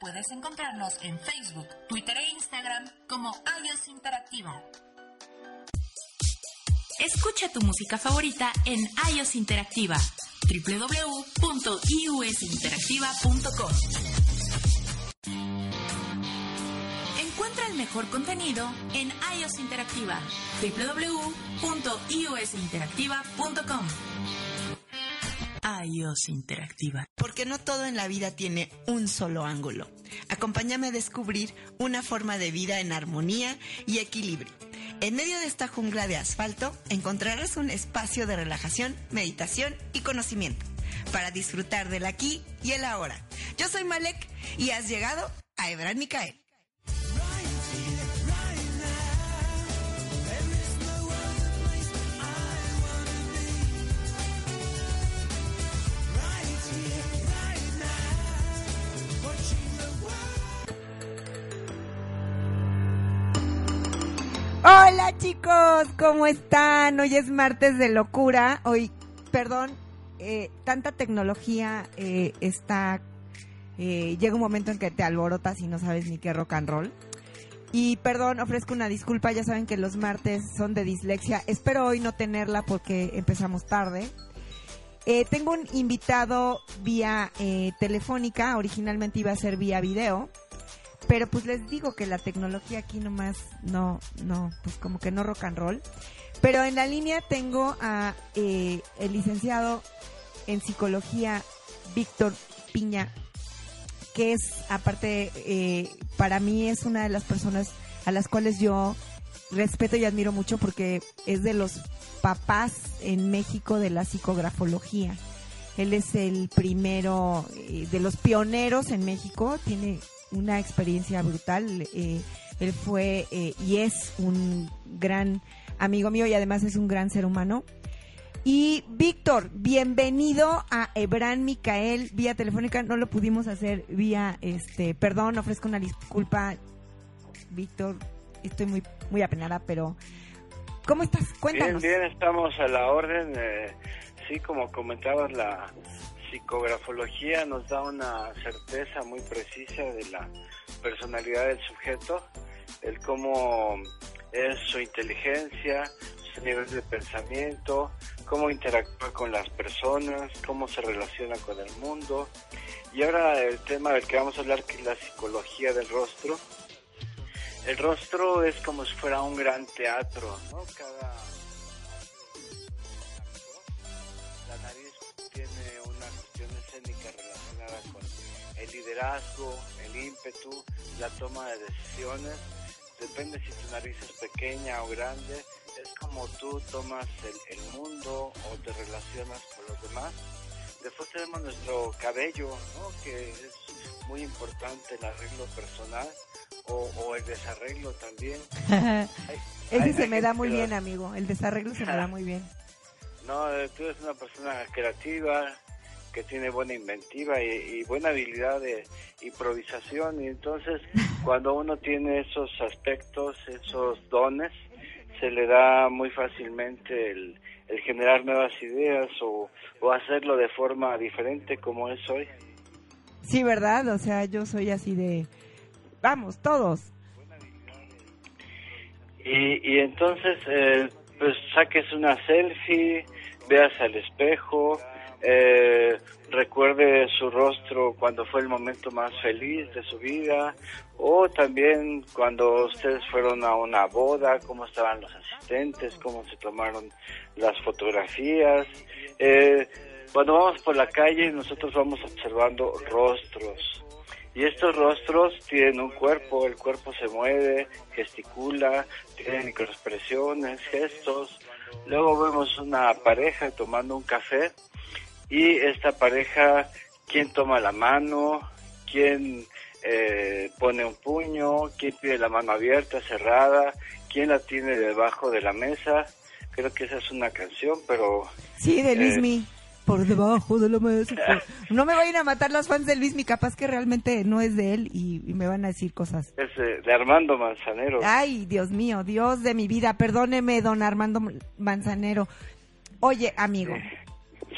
Puedes encontrarnos en Facebook, Twitter e Instagram como iOS Interactiva. Escucha tu música favorita en iOS Interactiva www.iusinteractiva.com Encuentra el mejor contenido en iOS Interactiva www.iusinteractiva.com iOS Interactiva. Porque no todo en la vida tiene un solo ángulo. Acompáñame a descubrir una forma de vida en armonía y equilibrio. En medio de esta jungla de asfalto encontrarás un espacio de relajación, meditación y conocimiento para disfrutar del aquí y el ahora. Yo soy Malek y has llegado a Ebran Micael. Hola chicos, ¿cómo están? Hoy es martes de locura. Hoy, perdón, eh, tanta tecnología eh, está... eh, llega un momento en que te alborotas y no sabes ni qué rock and roll. Y perdón, ofrezco una disculpa, ya saben que los martes son de dislexia. Espero hoy no tenerla porque empezamos tarde. Eh, tengo un invitado vía eh, telefónica, originalmente iba a ser vía video, pero pues les digo que la tecnología aquí nomás no, no, pues como que no rock and roll. Pero en la línea tengo a eh, el licenciado en psicología Víctor Piña, que es aparte eh, para mí es una de las personas a las cuales yo respeto y admiro mucho porque es de los papás en México de la psicografología. Él es el primero eh, de los pioneros en México, tiene una experiencia brutal. eh, él fue eh, y es un gran amigo mío y además es un gran ser humano. Y Víctor, bienvenido a Ebran Micael vía telefónica. No lo pudimos hacer vía, este, perdón, ofrezco una disculpa, Víctor. Estoy muy, muy apenada, pero ¿cómo estás? Cuéntanos. Bien, bien, estamos a la orden. eh, sí, como comentabas, la psicografología nos da una certeza muy precisa de la personalidad del sujeto, el cómo es su inteligencia, su nivel de pensamiento, cómo interactúa con las personas, cómo se relaciona con el mundo. Y ahora el tema del que vamos a hablar, que es la psicología del rostro. El rostro es como si fuera un gran teatro, ¿no? Cada liderazgo, el ímpetu, la toma de decisiones. Depende si tu nariz es pequeña o grande, es como tú tomas el, el mundo o te relacionas con los demás. Después tenemos nuestro cabello, ¿no? que es muy importante el arreglo personal o, o el desarreglo también. Ese Hay- se hay me da muy bien, amigo. El desarreglo se me da muy bien. No, tú eres una persona creativa, que tiene buena inventiva y, y buena habilidad de improvisación y entonces cuando uno tiene esos aspectos, esos dones, se le da muy fácilmente el, el generar nuevas ideas o, o hacerlo de forma diferente como es hoy. Sí, ¿verdad? O sea, yo soy así de... Vamos, todos. Y, y entonces, eh, pues saques una selfie, veas al espejo, eh, recuerde su rostro cuando fue el momento más feliz de su vida, o también cuando ustedes fueron a una boda, cómo estaban los asistentes, cómo se tomaron las fotografías. Eh, cuando vamos por la calle, nosotros vamos observando rostros. Y estos rostros tienen un cuerpo, el cuerpo se mueve, gesticula, tiene microexpresiones, gestos. Luego vemos una pareja tomando un café y esta pareja, quién toma la mano, quién eh, pone un puño, quién tiene la mano abierta, cerrada, quién la tiene debajo de la mesa. Creo que esa es una canción, pero... Sí, de eh, Luismi. Por debajo de la mesa. No me vayan a matar los fans de Luismi, capaz que realmente no es de él y, y me van a decir cosas. Es de, de Armando Manzanero. Ay, Dios mío, Dios de mi vida, perdóneme, don Armando Manzanero. Oye, amigo,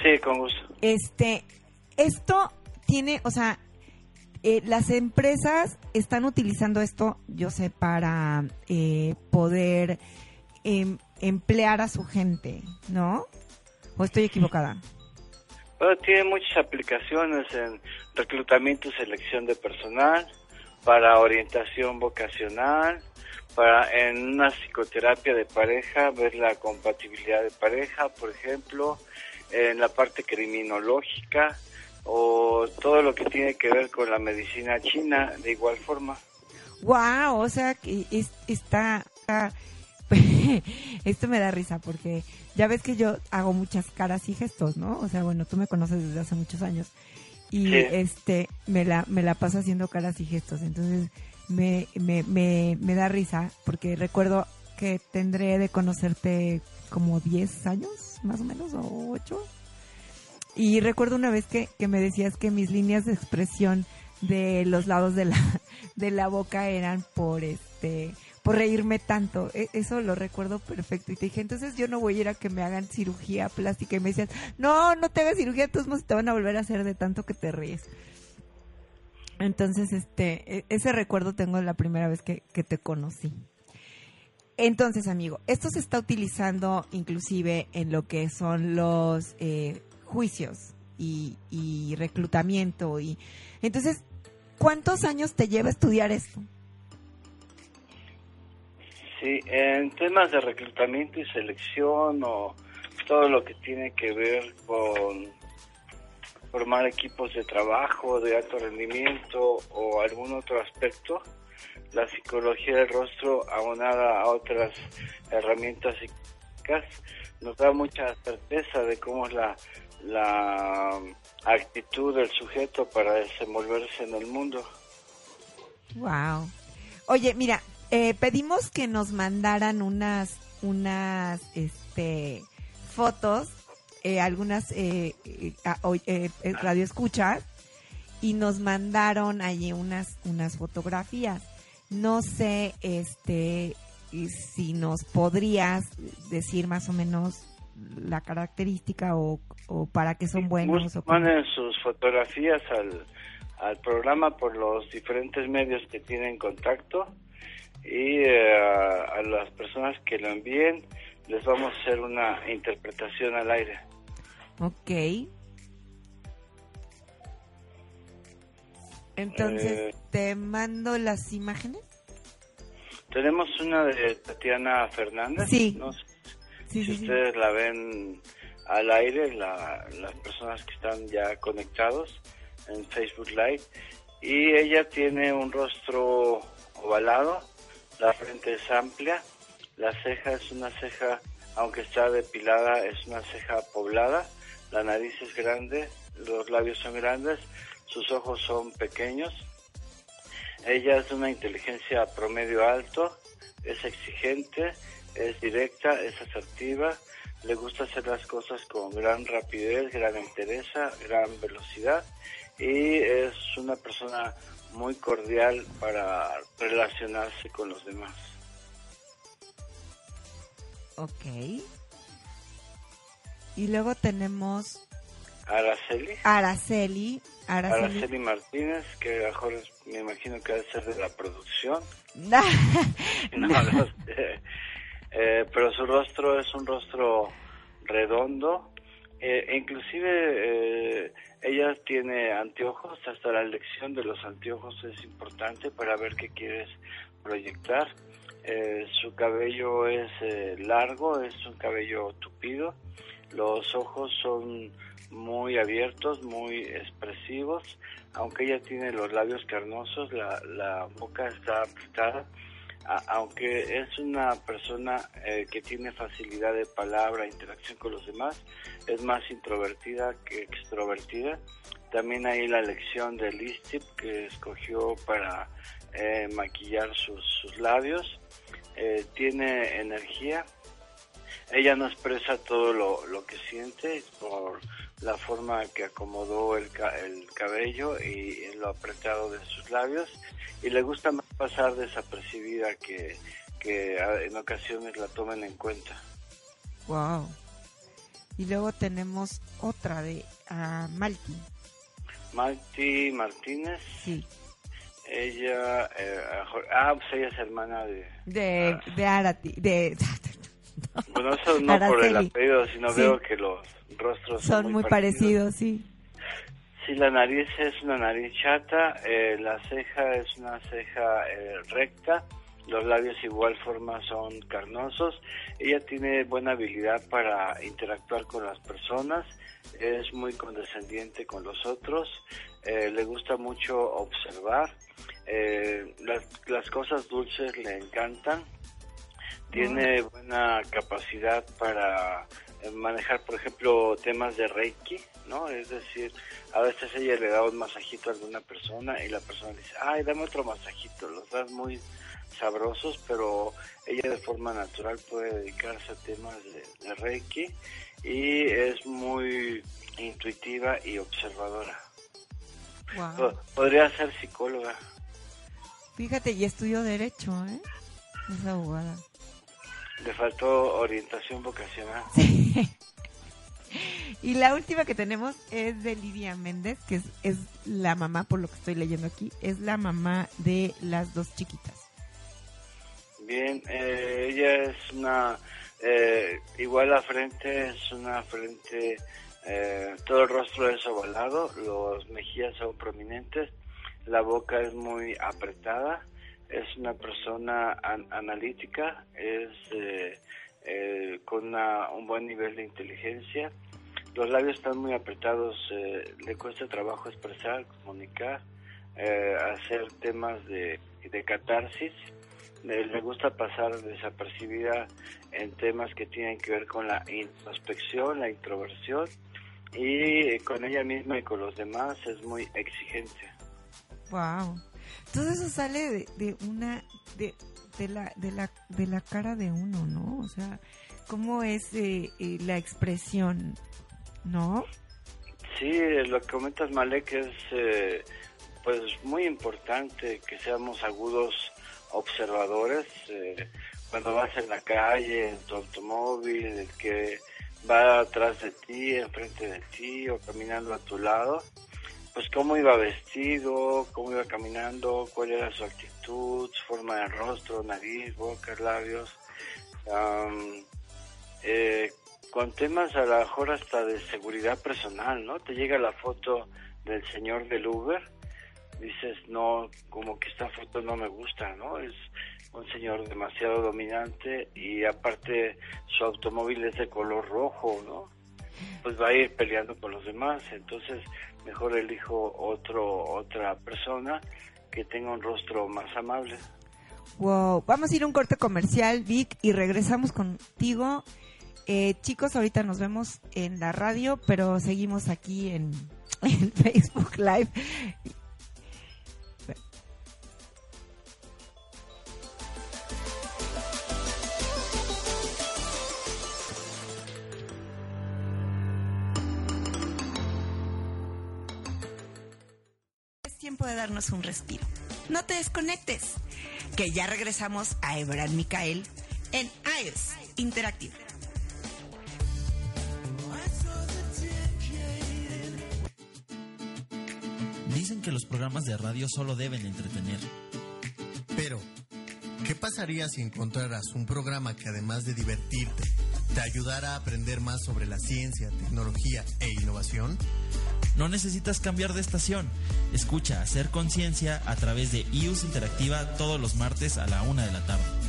Sí, con gusto. este, esto tiene, o sea, eh, las empresas están utilizando esto, yo sé, para eh, poder em, emplear a su gente, ¿no? ¿O estoy equivocada? Bueno, tiene muchas aplicaciones en reclutamiento y selección de personal, para orientación vocacional, para en una psicoterapia de pareja, ver la compatibilidad de pareja, por ejemplo, en la parte criminológica o todo lo que tiene que ver con la medicina china de igual forma. Wow, o sea que es- está, está- esto me da risa porque ya ves que yo hago muchas caras y gestos, ¿no? O sea, bueno, tú me conoces desde hace muchos años y Sí. este me la me la paso haciendo caras y gestos, entonces me, me, me, me da risa porque recuerdo que tendré de conocerte como 10 años, más o menos, o 8. Y recuerdo una vez que, que me decías que mis líneas de expresión de los lados de la, de la boca eran por este por reírme tanto. E- Eso lo recuerdo perfecto. Y te dije, entonces yo no voy a ir a que me hagan cirugía plástica. Y me decían, no, no te hagas cirugía, entonces no te van a volver a hacer de tanto que te ríes. Entonces, este, e- ese recuerdo tengo de la primera vez que, que te conocí. Entonces, amigo, esto se está utilizando inclusive en lo que son los eh, juicios y, y reclutamiento. y Entonces, ¿cuántos años te lleva estudiar esto? Sí, en temas de reclutamiento y selección o todo lo que tiene que ver con formar equipos de trabajo de alto rendimiento o algún otro aspecto, la psicología del rostro aunada a otras herramientas psíquicas nos da mucha certeza de cómo es la, la actitud del sujeto para desenvolverse en el mundo. Wow. Oye, mira, eh, pedimos que nos mandaran unas, unas, este, fotos, eh, algunas eh, eh, eh, eh, radioescuchas, y nos mandaron allí unas, unas fotografías. No sé, este, si nos podrías decir más o menos la característica o, o para qué son buenos. Manden sus fotografías al, al programa por los diferentes medios que tienen contacto y eh, a, a las personas que lo envíen les vamos a hacer una interpretación al aire. Ok. Entonces, Eh. te mando las imágenes. Tenemos una de Tatiana Fernández. Sí. No sé Sí, si sí, sí. ustedes la ven al aire, la- las personas que están ya conectados en Facebook Live. Y ella tiene un rostro ovalado, la frente es amplia, la ceja es una ceja, aunque está depilada, es una ceja poblada, la nariz es grande, los labios son grandes, sus ojos son pequeños. Ella es de una inteligencia promedio alto, es exigente, es directa, es asertiva, le gusta hacer las cosas con gran rapidez, gran entereza, gran velocidad y es una persona muy cordial para relacionarse con los demás. Ok. Y luego tenemos Araceli, Araceli. Araceli. Araceli Martínez, que mejor me imagino que debe ser de la producción. No, lo sé. Eh, pero su rostro es un rostro redondo. Eh, e inclusive eh, ella tiene anteojos, hasta la elección de los anteojos es importante para ver qué quieres proyectar. Eh, su cabello es eh, largo, es un cabello tupido. Los ojos son muy abiertos, muy expresivos. Aunque ella tiene los labios carnosos, la, la boca está apretada aunque es una persona eh, que tiene facilidad de palabra, interacción con los demás, es más introvertida que extrovertida. También hay la lección de listip que escogió para eh, maquillar sus, sus labios. Eh, tiene energía. Ella no expresa todo lo, lo que siente por la forma que acomodó el, el cabello y lo apretado de sus labios y le gusta más pasar desapercibida que, que en ocasiones la tomen en cuenta. Wow. Y luego tenemos otra de uh, Malti. Malti Martínez. Sí. Ella, eh, ah, pues ella es hermana de... De, de Arati, de... Bueno, eso no por el apellido, sino veo que los rostros son, muy, parecidos. sí. Sí, la nariz es una nariz chata, eh, la ceja es una ceja eh, recta, los labios igual forma son carnosos. Ella tiene buena habilidad para interactuar con las personas, es muy condescendiente con los otros, eh, le gusta mucho observar, las, las cosas dulces le encantan, tiene buena capacidad para manejar, por ejemplo, temas de Reiki, ¿no? Es decir, a veces ella le da un masajito a alguna persona y la persona dice, ay, dame otro masajito, los das muy sabrosos, pero ella de forma natural puede dedicarse a temas de, Reiki y es muy intuitiva y observadora. Podría ser psicóloga. Fíjate, y estudió Derecho, ¿eh? Es abogada. Le faltó orientación vocacional. Y la última que tenemos es de Lidia Méndez, que es, la mamá, por lo que estoy leyendo aquí, es la mamá de las dos chiquitas. Bien, eh, ella es una, eh, igual la frente es una frente, eh, todo el rostro es ovalado, los mejillas son prominentes, la boca es muy apretada, es una persona analítica, es con un buen nivel de inteligencia, los labios están muy apretados, eh, le cuesta trabajo expresar, comunicar, eh, hacer temas de, de catarsis. le gusta pasar desapercibida en temas que tienen que ver con la introspección, la introversión y con ella misma y con los demás es muy exigente. Wow. Todo eso sale de, una de, la de la de la cara de uno, ¿no? O sea, cómo es eh, la expresión ¿no? Sí, lo que comentas, Malek, es eh, pues muy importante que seamos agudos observadores. Eh, cuando vas en la calle, en tu automóvil, el que va atrás de ti, enfrente de ti o caminando a tu lado, pues cómo iba vestido, cómo iba caminando, cuál era su actitud, su forma de rostro, nariz, boca, labios, eh, con temas a lo mejor hasta de seguridad personal, ¿no? Te llega la foto del señor del Uber, dices, no, como que esta foto no me gusta, ¿no? Es un señor demasiado dominante y aparte su automóvil es de color rojo, ¿no? Pues va a ir peleando con los demás, entonces mejor elijo otro, otra persona que tenga un rostro más amable. Wow, vamos a ir a un corte comercial, Vic, y regresamos contigo eh, chicos, ahorita nos vemos en la radio, pero seguimos aquí en, Facebook Live. Tiempo de darnos un respiro. No te desconectes, que ya regresamos a Ebran Micael en iOS Interactive. Dicen que los programas de radio solo deben entretener. Pero, ¿qué pasaría si encontraras un programa que además de divertirte, te ayudara a aprender más sobre la ciencia, tecnología e innovación? No necesitas cambiar de estación. Escucha Hacer Conciencia a través de IUS Interactiva todos los martes a la una de la tarde.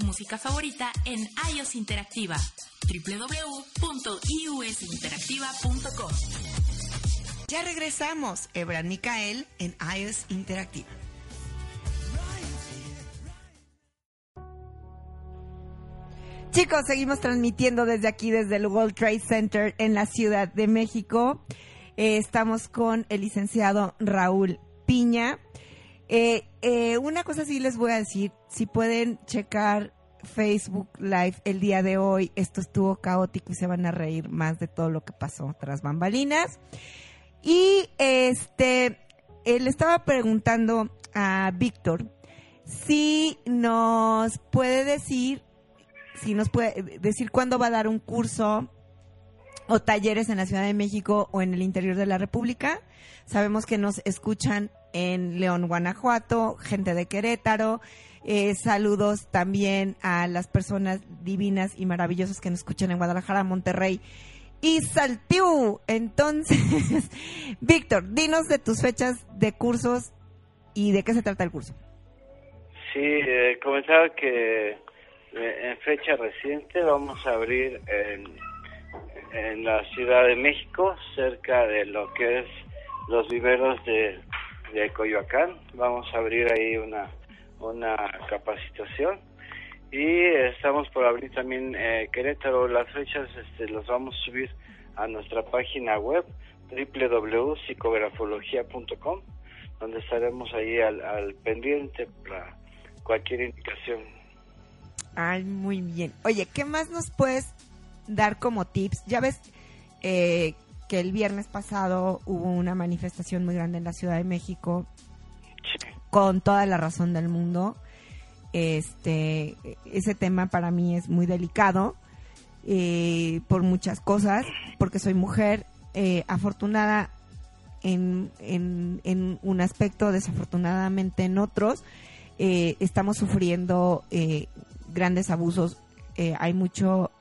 Tu música favorita en iOS Interactiva www.iusinteractiva.com. Ya regresamos, Ebra Micael en iOS Interactiva. Chicos, seguimos transmitiendo desde aquí, desde el World Trade Center en la Ciudad de México. Eh, estamos con el licenciado Raúl Piña. Eh, eh, una cosa sí les voy a decir, si pueden checar Facebook Live el día de hoy, esto estuvo caótico y se van a reír más de todo lo que pasó tras bambalinas. Y este, le estaba preguntando a Víctor si nos puede decir si nos puede decir cuándo va a dar un curso o talleres en la Ciudad de México o en el interior de la República. Sabemos que nos escuchan en León, Guanajuato, gente de Querétaro. Eh, saludos también a las personas divinas y maravillosas que nos escuchan en Guadalajara, Monterrey y Saltiú. Entonces, Víctor, dinos de tus fechas de cursos y de qué se trata el curso. Sí, eh, comentaba que en fecha reciente vamos a abrir en, en la Ciudad de México, cerca de lo que es los viveros de, de Coyoacán. Vamos a abrir ahí una, una capacitación y estamos por abrir también eh, Querétaro. Las fechas este, los vamos a subir a nuestra página web www.psicografología.com donde estaremos ahí al, al pendiente para cualquier indicación. Ay, muy bien. Oye, ¿qué más nos puedes dar como tips? Ya ves eh, que el viernes pasado hubo una manifestación muy grande en la Ciudad de México con toda la razón del mundo. Este, ese tema para mí es muy delicado eh, por muchas cosas, porque soy mujer eh, afortunada en, en, en, un aspecto, desafortunadamente en otros. Eh, estamos sufriendo eh, grandes abusos, hay mucho,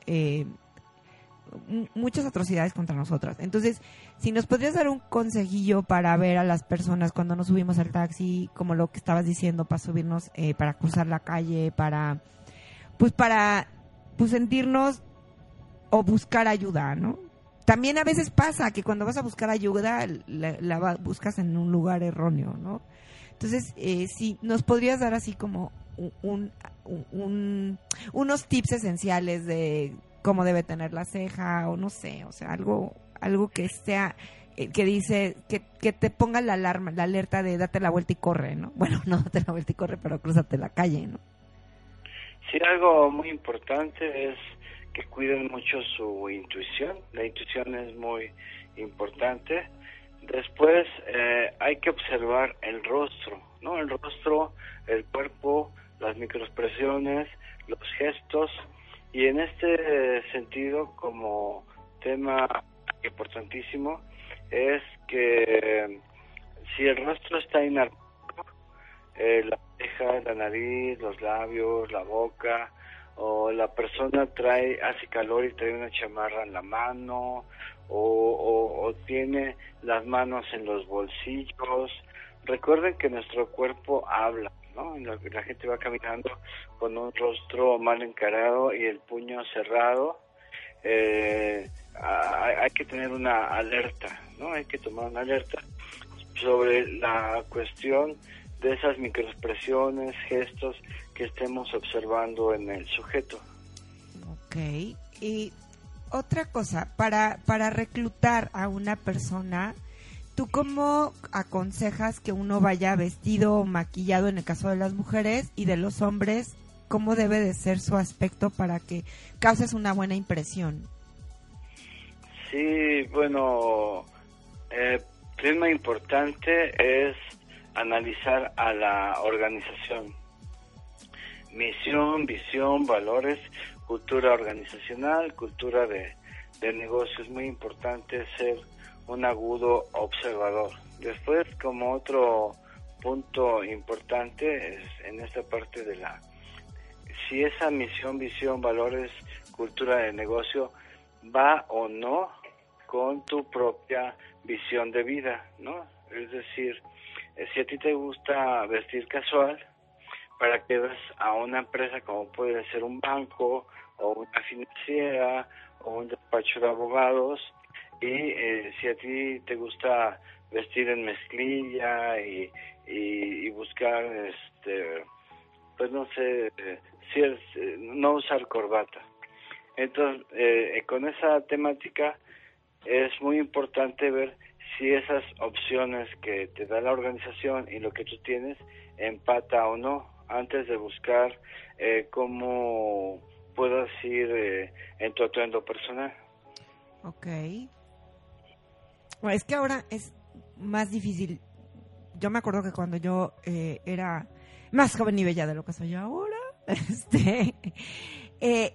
muchas atrocidades contra nosotras. Entonces, si nos podrías dar un consejillo para ver a las personas cuando nos subimos al taxi, como lo que estabas diciendo, para subirnos, eh, para cruzar la calle, para, pues para, pues sentirnos o buscar ayuda, ¿no? También a veces pasa que cuando vas a buscar ayuda, la, la buscas en un lugar erróneo, ¿no? Entonces, eh, si nos podrías dar así como un, un, unos tips esenciales de cómo debe tener la ceja o no sé, o sea, algo algo que sea eh, que dice que, que te ponga la alarma, la alerta de date la vuelta y corre, ¿no? Bueno, no date la vuelta y corre, pero cruzate la calle, ¿no? Sí, algo muy importante es que cuiden mucho su intuición. La intuición es muy importante. Después eh, hay que observar el rostro, ¿no? El rostro, el cuerpo, las microexpresiones, los gestos y en este sentido como tema importantísimo es que si el rostro está inarmónico, eh, la ceja, la nariz, los labios, la boca, o la persona trae, hace calor y trae una chamarra en la mano, o tiene las manos en los bolsillos. Recuerden que nuestro cuerpo habla, la, gente va caminando con un rostro mal encarado y el puño cerrado. Eh, hay, hay, que tener una alerta, ¿no? Hay que tomar una alerta sobre la cuestión de esas microexpresiones, gestos que estemos observando en el sujeto. Ok. Y otra cosa, para, para reclutar a una persona, ¿tú cómo aconsejas que uno vaya vestido o maquillado en el caso de las mujeres y de los hombres? ¿Cómo debe de ser su aspecto para que causes una buena impresión? Sí, bueno, eh, tema importante es analizar a la organización. Misión, visión, valores, cultura organizacional, cultura de, de negocio. Es muy importante ser un agudo observador. Después, como otro punto importante es en esta parte de la si esa misión, visión, valores, cultura de negocio va o no con tu propia visión de vida, ¿no? Es decir, si a ti te gusta vestir casual, para que veas a una empresa como puede ser un banco o una financiera o un despacho de abogados y eh, si a ti te gusta vestir en mezclilla y, y, buscar este pues no sé si es, no usar corbata entonces eh, con esa temática es muy importante ver si esas opciones que te da la organización y lo que tú tienes empata o no antes de buscar eh, cómo puedas ir eh, en tu atuendo personal. Ok. Bueno, es que ahora es más difícil. Yo me acuerdo que cuando yo eh, era más joven y bella de lo que soy ahora, este, eh,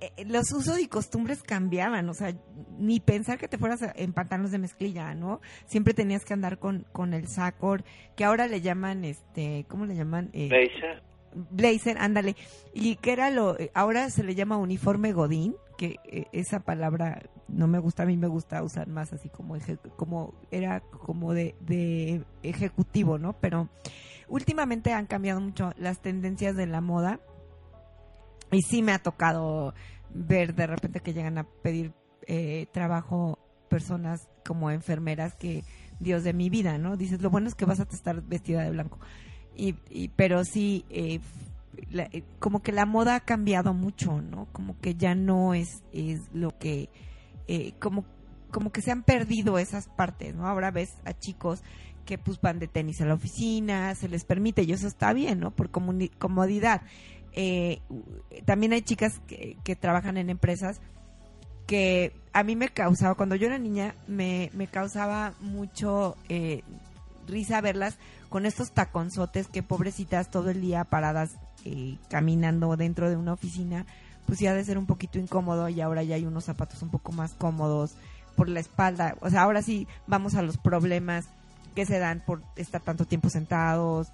eh, los usos y costumbres cambiaban, o sea, ni pensar que te fueras en pantanos de mezclilla, ¿no? Siempre tenías que andar con, con el sacor, que ahora le llaman, este, ¿cómo le llaman? Eh, blazer. Blazer, ándale. Y que era lo, ahora se le llama uniforme godín, que eh, esa palabra no me gusta, a mí me gusta usar más así como, como era como de, de ejecutivo, ¿no? Pero últimamente han cambiado mucho las tendencias de la moda y sí me ha tocado ver de repente que llegan a pedir eh, trabajo personas como enfermeras que, Dios de mi vida, ¿no? Dices, lo bueno es que vas a estar vestida de blanco. Y, y pero sí, eh, eh, como que la moda ha cambiado mucho, ¿no? Como que ya no es, es lo que, como, como que se han perdido esas partes, ¿no? Ahora ves a chicos que pues van de tenis a la oficina, se les permite, y eso está bien, ¿no? Por comodidad eh, también hay chicas que, trabajan en empresas que a mí me causaba, cuando yo era niña, me, causaba mucho eh, risa verlas con estos taconzotes que pobrecitas todo el día paradas eh, caminando dentro de una oficina, pues ya de ser un poquito incómodo y ahora ya hay unos zapatos un poco más cómodos por la espalda. O sea, ahora sí vamos a los problemas que se dan por estar tanto tiempo sentados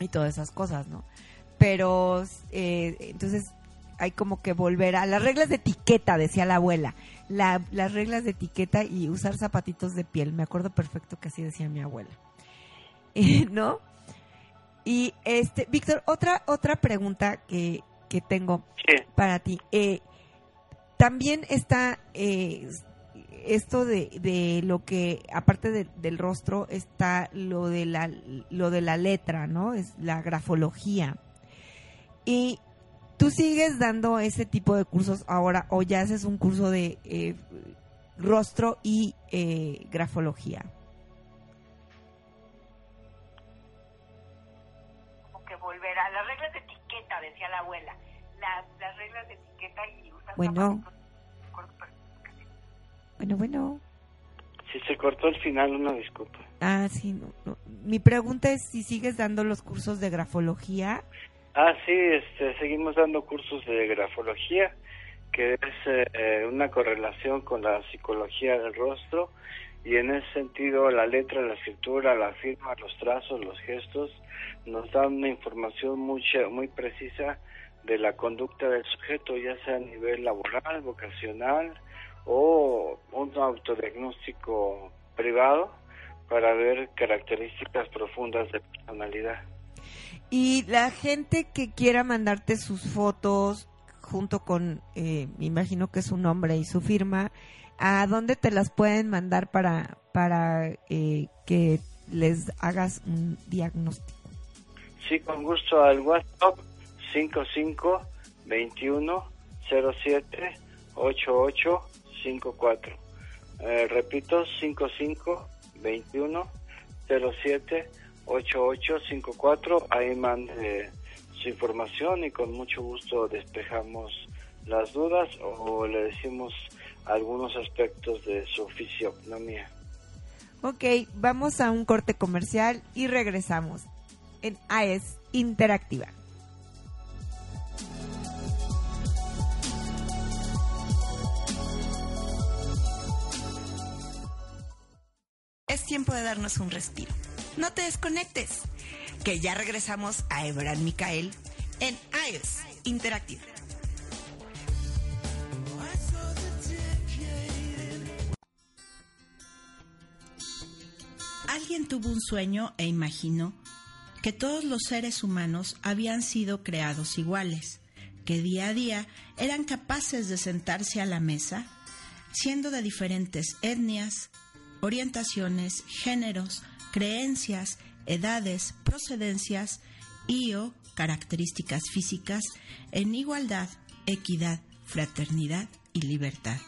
y todas esas cosas, ¿no? pero eh, entonces hay como que volver a las reglas de etiqueta, decía la abuela, las reglas de etiqueta y usar zapatitos de piel. Me acuerdo perfecto que así decía mi abuela, ¿no? Y este, Víctor, otra otra pregunta que, que tengo para ti. Eh, también está eh, esto de, de, lo que, aparte del rostro, está lo de la, lo de la letra, ¿no? Es la grafología. Y tú sigues dando ese tipo de cursos ahora o ya haces un curso de eh, rostro y eh, grafología. Como que volver a las reglas de etiqueta, decía la abuela. las reglas de etiqueta y usar Bueno. Bueno, bueno. Si se cortó el final, una disculpa. Ah, sí. Mi pregunta es si sigues dando los cursos de grafología Ah, sí, este, seguimos dando cursos de grafología, que es eh, una correlación con la psicología del rostro y en ese sentido la letra, la escritura, la firma, los trazos, los gestos nos dan una información muy, muy precisa de la conducta del sujeto, ya sea a nivel laboral, vocacional o un autodiagnóstico privado para ver características profundas de personalidad. Y la gente que quiera mandarte sus fotos junto con, eh, me imagino que su nombre y su firma, ¿a dónde te las pueden mandar para, para eh, que les hagas un diagnóstico? Sí, con gusto al WhatsApp 55 21 07 88 54. repito, 55 21 07 8854, ahí mande su información y con mucho gusto despejamos las dudas o le decimos algunos aspectos de su fisionomía. Ok, vamos a un corte comercial y regresamos en AES Interactiva. Es tiempo de darnos un respiro no te desconectes, que ya regresamos a Ebran Micael en iOS Interactive. Alguien tuvo un sueño e imaginó que todos los seres humanos habían sido creados iguales, que día a día eran capaces de sentarse a la mesa, siendo de diferentes etnias, orientaciones, géneros, creencias, edades, procedencias y o características físicas en igualdad, equidad, fraternidad y libertad.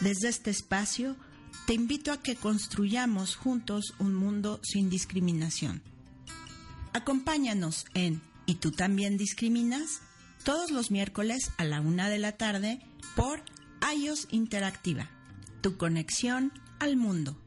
Desde este espacio, te invito a que construyamos juntos un mundo sin discriminación. Acompáñanos en ¿Y tú también discriminas? todos los miércoles a la una de la tarde por iOS Interactiva, tu conexión al mundo.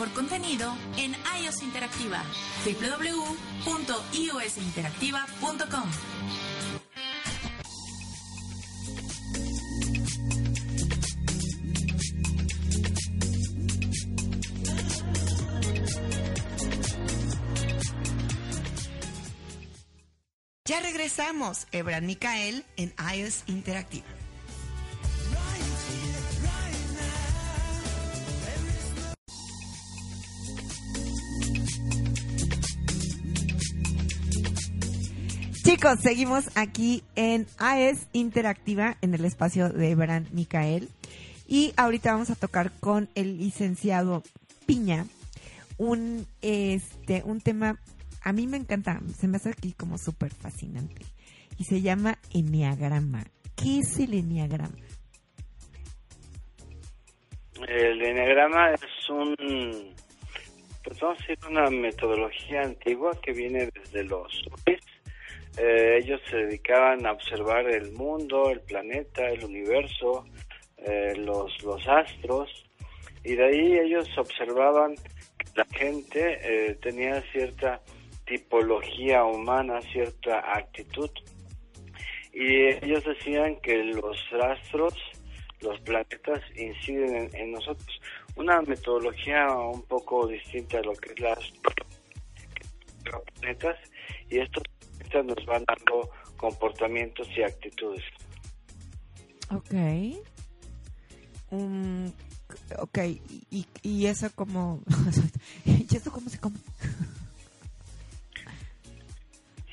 Mejor contenido en iOS Interactiva. www.iosinteractiva.com Ya regresamos, Ebran Micael en iOS Interactiva. Chicos, seguimos aquí en AES Interactiva, en el espacio de Ebran Micael. Y ahorita vamos a tocar con el licenciado Piña un, este, un tema, a mí me encanta, se me hace aquí como súper fascinante. Y se llama Enneagrama. ¿Qué es el Enneagrama? El enneagrama es un, pues vamos a decir, una metodología antigua que viene desde los. Eh, ellos se dedicaban a observar el mundo, el planeta, el universo, eh, los, los astros, y de ahí ellos observaban que la gente eh, tenía cierta tipología humana, cierta actitud, y ellos decían que los astros los planetas inciden en, nosotros. Una metodología un poco distinta a lo que es las planetas y estos nos van dando comportamientos y actitudes. Ok. Um, ok, y, y eso como... ¿Y eso cómo se come?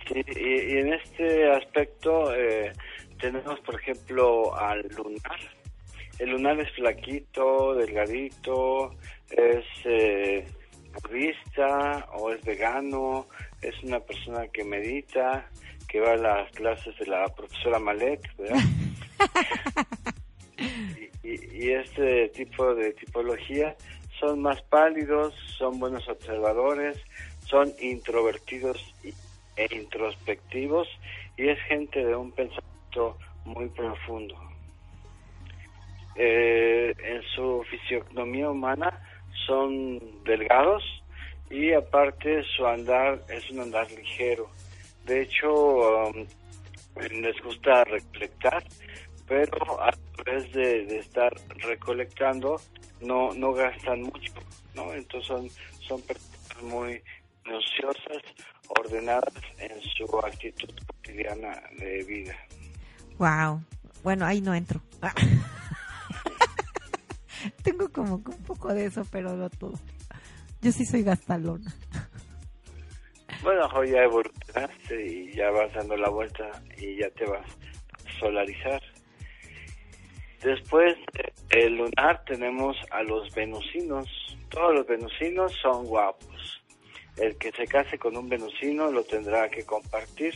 Sí, y, y en este aspecto eh, tenemos, por ejemplo, al lunar. El lunar es flaquito, delgadito, es eh, budista o es vegano, es una persona que medita, que va a las clases de la profesora Malek, ¿verdad? y, y- y este tipo de tipología son más pálidos, son buenos observadores, son introvertidos e introspectivos y es gente de un pensamiento muy profundo. Eh, en su fisionomía humana son delgados y aparte su andar es un andar ligero. De hecho, um, les gusta recolectar, pero a través de, de estar recolectando no no gastan mucho, ¿no? Entonces son, son personas muy minuciosas, ordenadas en su actitud cotidiana de vida. Wow. Bueno, ahí no entro. Tengo como un poco de eso, pero no todo. Yo sí soy gastalona. Bueno, hoy ya evolucionaste y ya vas dando la vuelta y ya te vas a solarizar. Después el lunar tenemos a los venusinos. Todos los venusinos son guapos. El que se case con un venusino lo tendrá que compartir.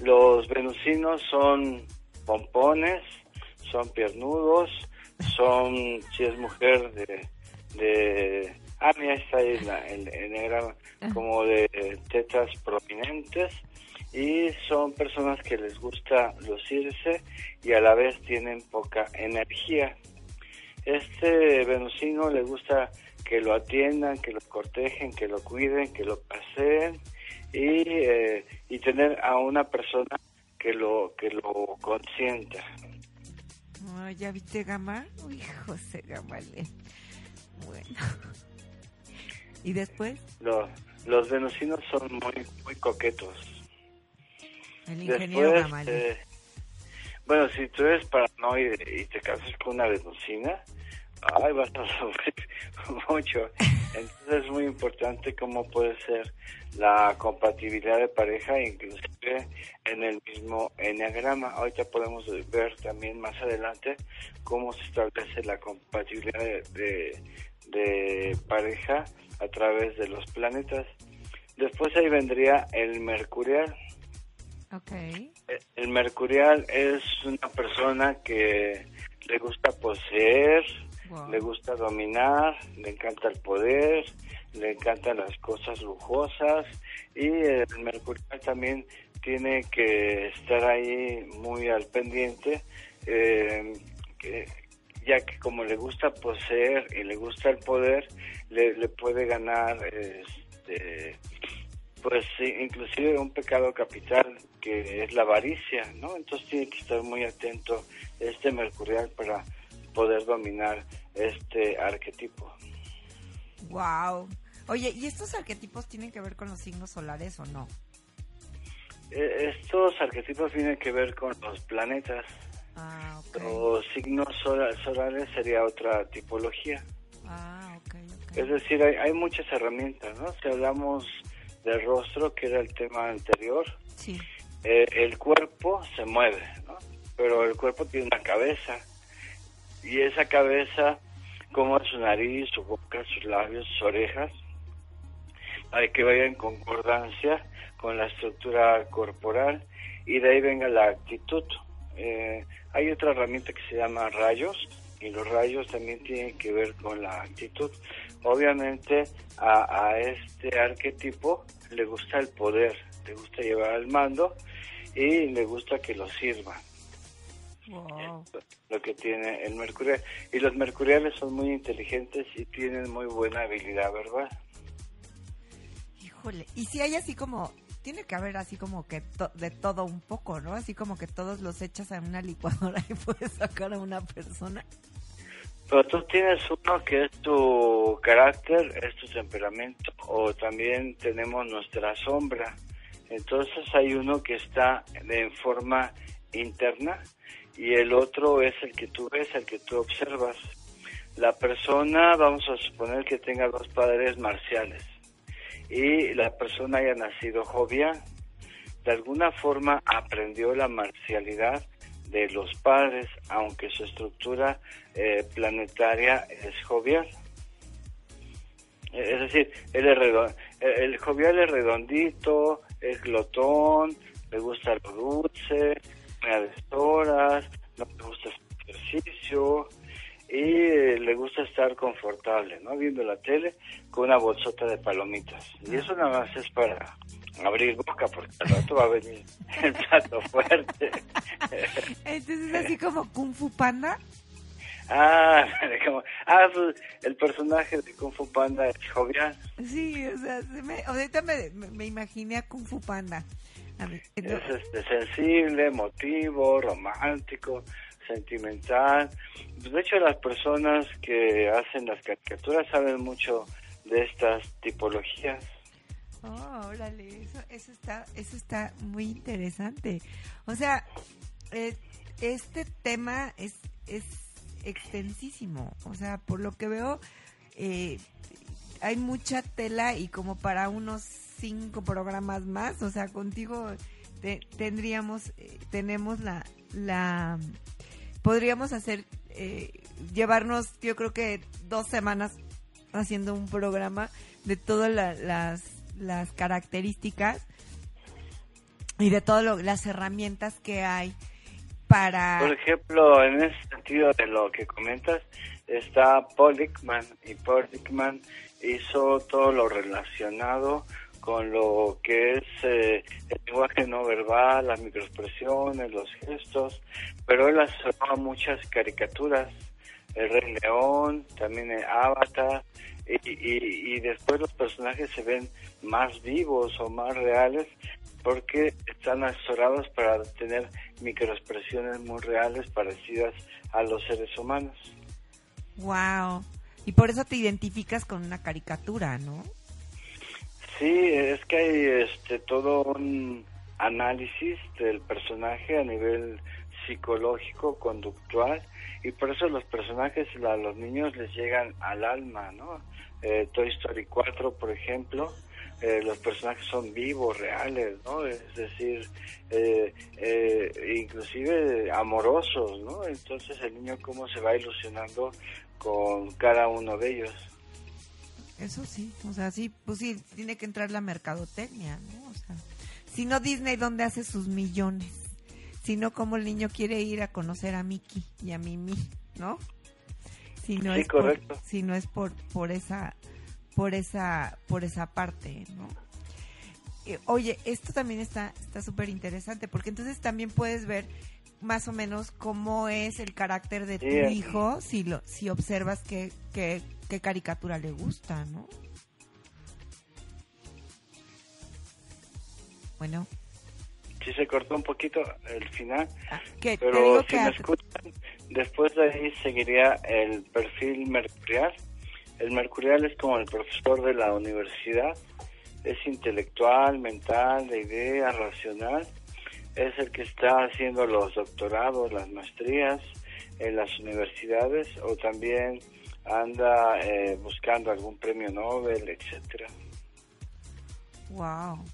Los venusinos son pompones, son piernudos, son, si es mujer, de... de ah, mira, está ahí la, el, el como de tetas prominentes y son personas que les gusta lucirse y a la vez tienen poca energía. Este venusino le gusta que lo atiendan, que lo cortejen, que lo cuiden, que lo paseen y, eh, y tener a una persona que lo que lo consienta. ¿Ya viste Gama? Uy, José Gamale. Bueno. ¿Y después? Los, los venusinos son muy muy coquetos el ingeniero Después, eh, bueno, si tú eres paranoide y te casas con una venusina, ay, vas a sufrir mucho. Entonces es muy importante cómo puede ser la compatibilidad de pareja, inclusive en el mismo enneagrama. Ahorita podemos ver también más adelante cómo se establece la compatibilidad de, de pareja a través de los planetas. Después ahí vendría el mercurial. Okay. Eh, el mercurial es una persona que le gusta poseer, le gusta dominar, le encanta el poder, le encantan las cosas lujosas y el mercurial también tiene que estar ahí muy al pendiente, eh, ya que como le gusta poseer y le gusta el poder, le, le puede ganar este, pues inclusive un pecado capital que es la avaricia, ¿no? Entonces tiene que estar muy atento este mercurial para poder dominar este arquetipo. Wow. Oye, ¿y estos arquetipos tienen que ver con los signos solares o no? Eh, estos arquetipos tienen que ver con los planetas. Ah, Los signos solares sería otra tipología. Ah, Es decir, hay, hay muchas herramientas, ¿no? Si hablamos del rostro, que era el tema anterior, sí. Eh, el cuerpo se mueve, ¿no? Pero el cuerpo tiene una cabeza y esa cabeza, como su nariz, su boca, sus labios, sus orejas, hay que vaya en concordancia con la estructura corporal y de ahí venga la actitud. Eh, hay otra herramienta que se llama rayos y los rayos también tienen que ver con la actitud. Obviamente a, este arquetipo le gusta el poder, le gusta llevar al mando y le gusta que lo Lo que tiene el mercurial. Y los mercuriales son muy inteligentes y tienen muy buena habilidad, ¿verdad? Híjole, y si hay así como, tiene que haber así como que de todo un poco, ¿no? Así como que todos los echas a una licuadora y puedes sacar a una persona. Pero tú tienes uno que es tu carácter, es tu temperamento, o también tenemos nuestra sombra. Entonces hay uno que está en forma interna y el otro es el que tú ves, el que tú observas. La persona, vamos a suponer que tenga dos padres marciales y la persona haya nacido jovial. De alguna forma aprendió la marcialidad de los padres, aunque su estructura eh, planetaria es jovial. Es decir, él es el jovial es redondito, es glotón, le gusta lo dulce, me horas, no le gusta el ejercicio y eh, le gusta estar confortable, ¿no? Viendo la tele con una bolsota de palomitas. Y eso nada más es para abrir boca porque al rato va a venir el plato fuerte. Entonces así como Kung Fu Panda. Ah, como, ah pues, el personaje de Kung Fu Panda es jovial. Sí, o sea, me, ahorita me, me, imaginé a Kung Fu Panda. Es este, sensible, emotivo, romántico, sentimental. De hecho, las personas que hacen las caricaturas saben mucho de estas tipologías. Oh, órale, eso, eso está, eso está muy interesante. O sea, eh, este tema es, es extensísimo. O sea, por lo que veo, eh, hay mucha tela y como para unos cinco programas más, o sea, contigo tendríamos, eh, tenemos la, la, podríamos hacer, eh, llevarnos, yo creo que dos semanas haciendo un programa de todas la- las, las características y de todas las herramientas que hay para... Por ejemplo, en ese sentido de lo que comentas, está Paul Ekman y Paul Ekman hizo todo lo relacionado con lo que es eh, el lenguaje no verbal, las microexpresiones, los gestos, pero él asoció muchas caricaturas, el Rey León, también el Avatar, y, y, y después los personajes se ven más vivos o más reales porque están asesorados para tener microexpresiones muy reales parecidas a los seres humanos. Wow. Y por eso te identificas con una caricatura, ¿no? Sí, es que hay este todo un análisis del personaje a nivel psicológico, conductual, y por eso los personajes a los niños les llegan al alma, ¿no? Eh, Toy Story 4, por ejemplo, eh, los personajes son vivos, reales, ¿no? Es decir, eh, eh, inclusive amorosos, ¿no? Entonces el niño cómo se va ilusionando con cada uno de ellos. Eso sí, o sea, sí, pues sí, tiene que entrar la mercadotecnia, ¿no? O sea, si no Disney, ¿dónde hace sus millones? Si no, ¿cómo el niño quiere ir a conocer a Mickey y a Mimi, ¿no? Si no Sí, es por, correcto. si no es por, por esa, por esa, por esa parte, ¿no? Eh, oye, esto también está está súper interesante, porque entonces también puedes ver más o menos cómo es el carácter de tu Sí, hijo si lo si observas qué, qué, qué caricatura le gusta, ¿no? Bueno, Sí se cortó un poquito el final, ah, que pero si que me escuchan, después de ahí seguiría el perfil mercurial. El mercurial es como el profesor de la universidad, es intelectual, mental, de idea, racional, es el que está haciendo los doctorados, las maestrías en las universidades o también anda eh, buscando algún premio Nobel, etcétera. wow.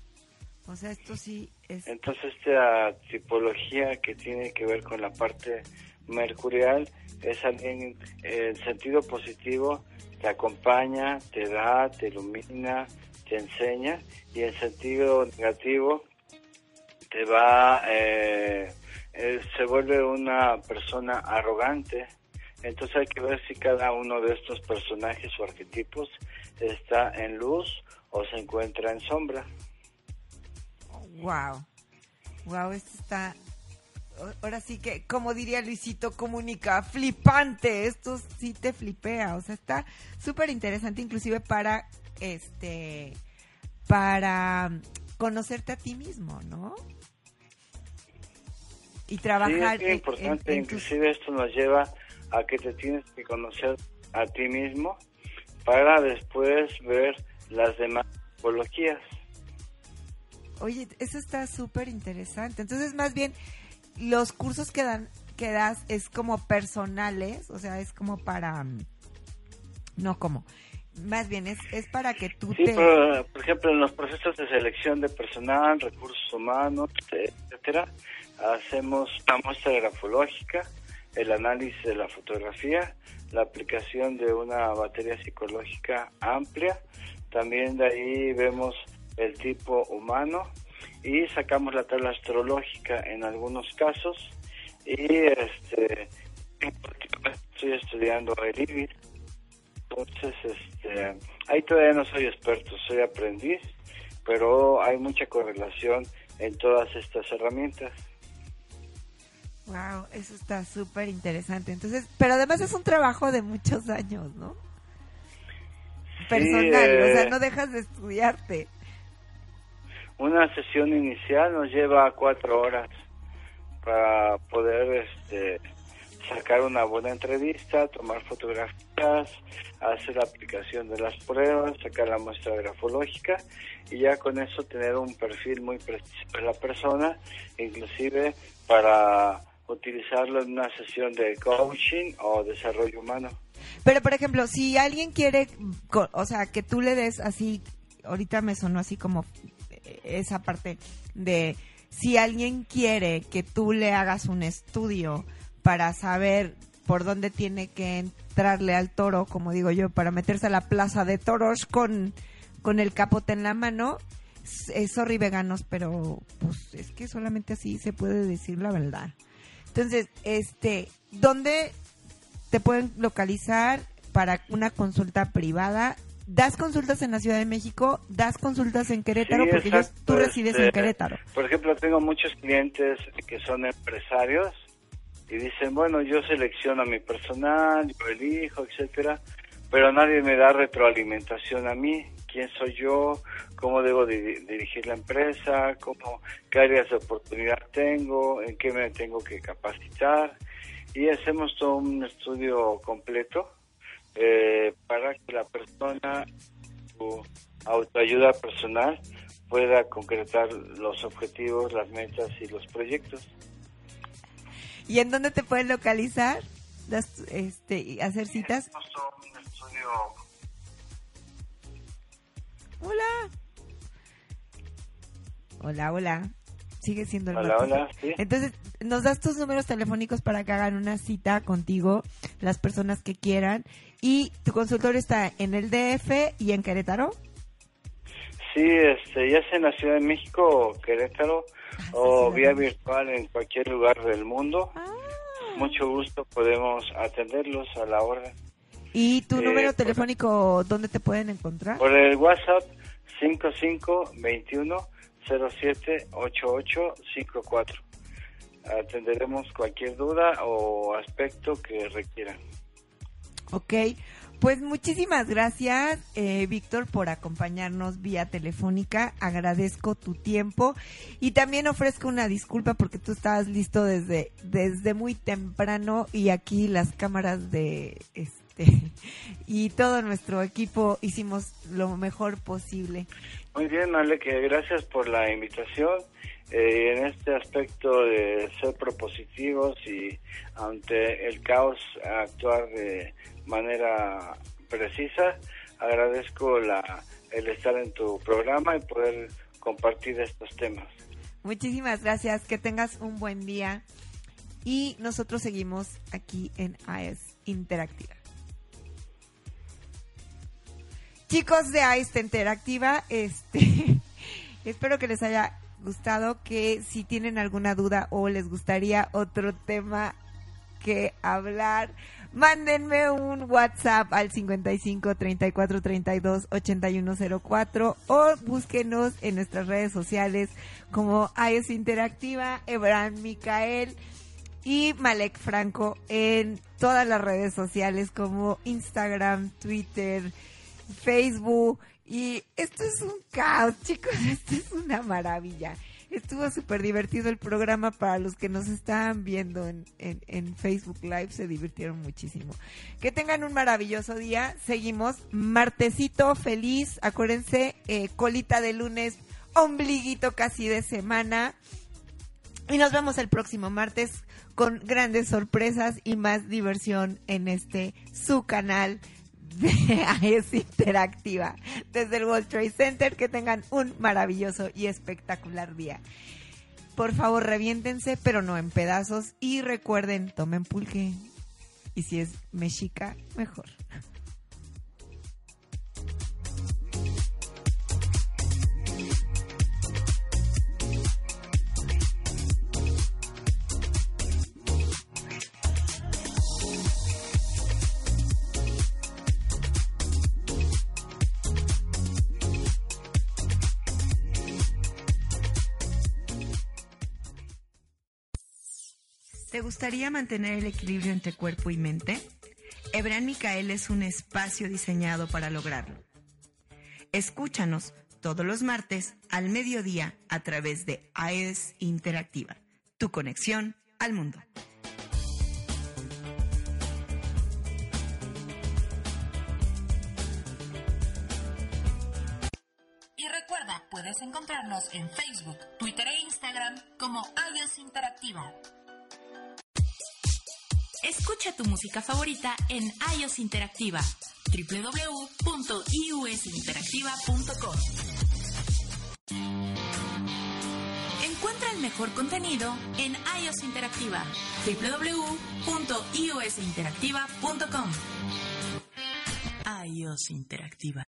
O sea, esto sí es Entonces esta tipología que tiene que ver con la parte mercurial es alguien en sentido positivo te acompaña, te da, te ilumina, te enseña y en sentido negativo te va, eh, eh, se vuelve una persona arrogante. Entonces hay que ver si cada uno de estos personajes o arquetipos está en luz o se encuentra en sombra. Wow. Wow, esto está. Ahora sí que, como diría Luisito Comunica, flipante. Esto sí te flipea. O sea, está súper interesante, inclusive para este. Para conocerte a ti mismo, ¿no? Y trabajar. Sí, es en- importante, en- en tus- inclusive esto nos lleva a que te tienes que conocer a ti mismo para después ver las demás tipologías. Oye, eso está súper interesante. Entonces, más bien, los cursos que dan, que das es como personales, o sea, es como para, mm, no como, más bien es, es para que tú Sí, te, pero, por ejemplo, en los procesos de selección de personal, recursos humanos, etcétera, hacemos una muestra grafológica, el análisis de la fotografía, la aplicación de una batería psicológica amplia, también de ahí vemos el tipo humano y sacamos la tabla astrológica en algunos casos. Y este estoy estudiando el IBIS entonces, este, ahí todavía no soy experto, soy aprendiz, pero hay mucha correlación en todas estas herramientas. Wow, eso está súper interesante. Entonces, pero además es un trabajo de muchos años, ¿no? Personal, o sea, eh, no dejas de estudiarte. Una sesión inicial nos lleva cuatro horas para poder este, sacar una buena entrevista, tomar fotografías, hacer la aplicación de las pruebas, sacar la muestra grafológica y ya con eso tener un perfil muy preciso de la persona, inclusive para utilizarlo en una sesión de coaching o desarrollo humano. Pero, por ejemplo, si alguien quiere, o sea, que tú le des así, ahorita me sonó así como eh, esa parte de si alguien quiere que tú le hagas un estudio para saber por dónde tiene que entrarle al toro, como digo yo, para meterse a la plaza de toros con, con el capote en la mano. Eh, sorry veganos, pero pues es que solamente así se puede decir la verdad. Entonces, este, ¿dónde te pueden localizar para una consulta privada? ¿Das consultas en la Ciudad de México? ¿Das consultas en Querétaro? Sí, Porque yo- tú resides en este, Querétaro. Por ejemplo, tengo muchos clientes que son empresarios y dicen, bueno, yo selecciono a mi personal, yo elijo, etcétera, pero nadie me da retroalimentación a mí. ¿Quién soy yo? ¿Cómo debo di- dirigir la empresa? ¿Cómo, ¿Qué áreas de oportunidad tengo? ¿En qué me tengo que capacitar? Y hacemos todo un estudio completo eh, para que la persona, su autoayuda personal, pueda concretar los objetivos, las metas y los proyectos. ¿Y en dónde te pueden localizar? Das, este, hacer citas. Hacemos todo Hola. Hola, hola. Sigue siendo el Hola, hola, sí. Entonces, nos das tus números telefónicos para que hagan una cita contigo, las personas que quieran. Y tu consultorio está en el DF y en Querétaro. Sí, este, ya sea en la Ciudad de México o Querétaro o vía virtual en cualquier lugar del mundo. Mucho gusto podemos atenderlos a la hora. ¿Y tu Eh, número por- telefónico dónde te pueden encontrar? Por el WhatsApp 5521 07 8854. Atenderemos cualquier duda o aspecto que requieran. Ok, pues muchísimas gracias, eh, Víctor, por acompañarnos vía telefónica. Agradezco tu tiempo y también ofrezco una disculpa porque tú estabas listo desde, desde muy temprano y aquí las cámaras de este y todo nuestro equipo hicimos lo mejor posible. Muy bien, Ale, que gracias por la invitación. Eh, en este aspecto de ser propositivos y ante el caos actuar de manera precisa, agradezco la, el estar en tu programa y poder compartir estos temas. Muchísimas gracias, que tengas un buen día y nosotros seguimos aquí en AES Interactiva. Chicos de AES Interactiva, este, espero que les haya gustado, que si tienen alguna duda o les gustaría otro tema que hablar, mándenme un WhatsApp al 55 34 32 8104 o búsquenos en nuestras redes sociales como AES Interactiva, Ebran Micael y Malek Franco en todas las redes sociales como Instagram, Twitter, Facebook. Y esto es un caos, chicos. Esto es una maravilla. Estuvo súper divertido el programa para los que nos estaban viendo en, en, en Facebook Live. Se divirtieron muchísimo. Que tengan un maravilloso día. Seguimos. Martesito feliz. Acuérdense, eh, colita de lunes, ombliguito casi de semana. Y nos vemos el próximo martes con grandes sorpresas y más diversión en este su canal de AES Interactiva desde el World Trade Center. Que tengan un maravilloso y espectacular día. Por favor, reviéntense, pero no en pedazos. Y recuerden, tomen pulque. Y si es mexica, mejor. Gustaría mantener el equilibrio entre cuerpo y mente? Ebran Micael es un espacio diseñado para lograrlo. Escúchanos todos los martes al mediodía a través de AES Interactiva, tu conexión al mundo. Y recuerda, puedes encontrarnos en Facebook, Twitter e Instagram como iOS Interactiva. Escucha tu música favorita en iOS Interactiva, www.iusinteractiva.com. Encuentra el mejor contenido en iOS Interactiva. www.iosinteractiva.com iOS Interactiva.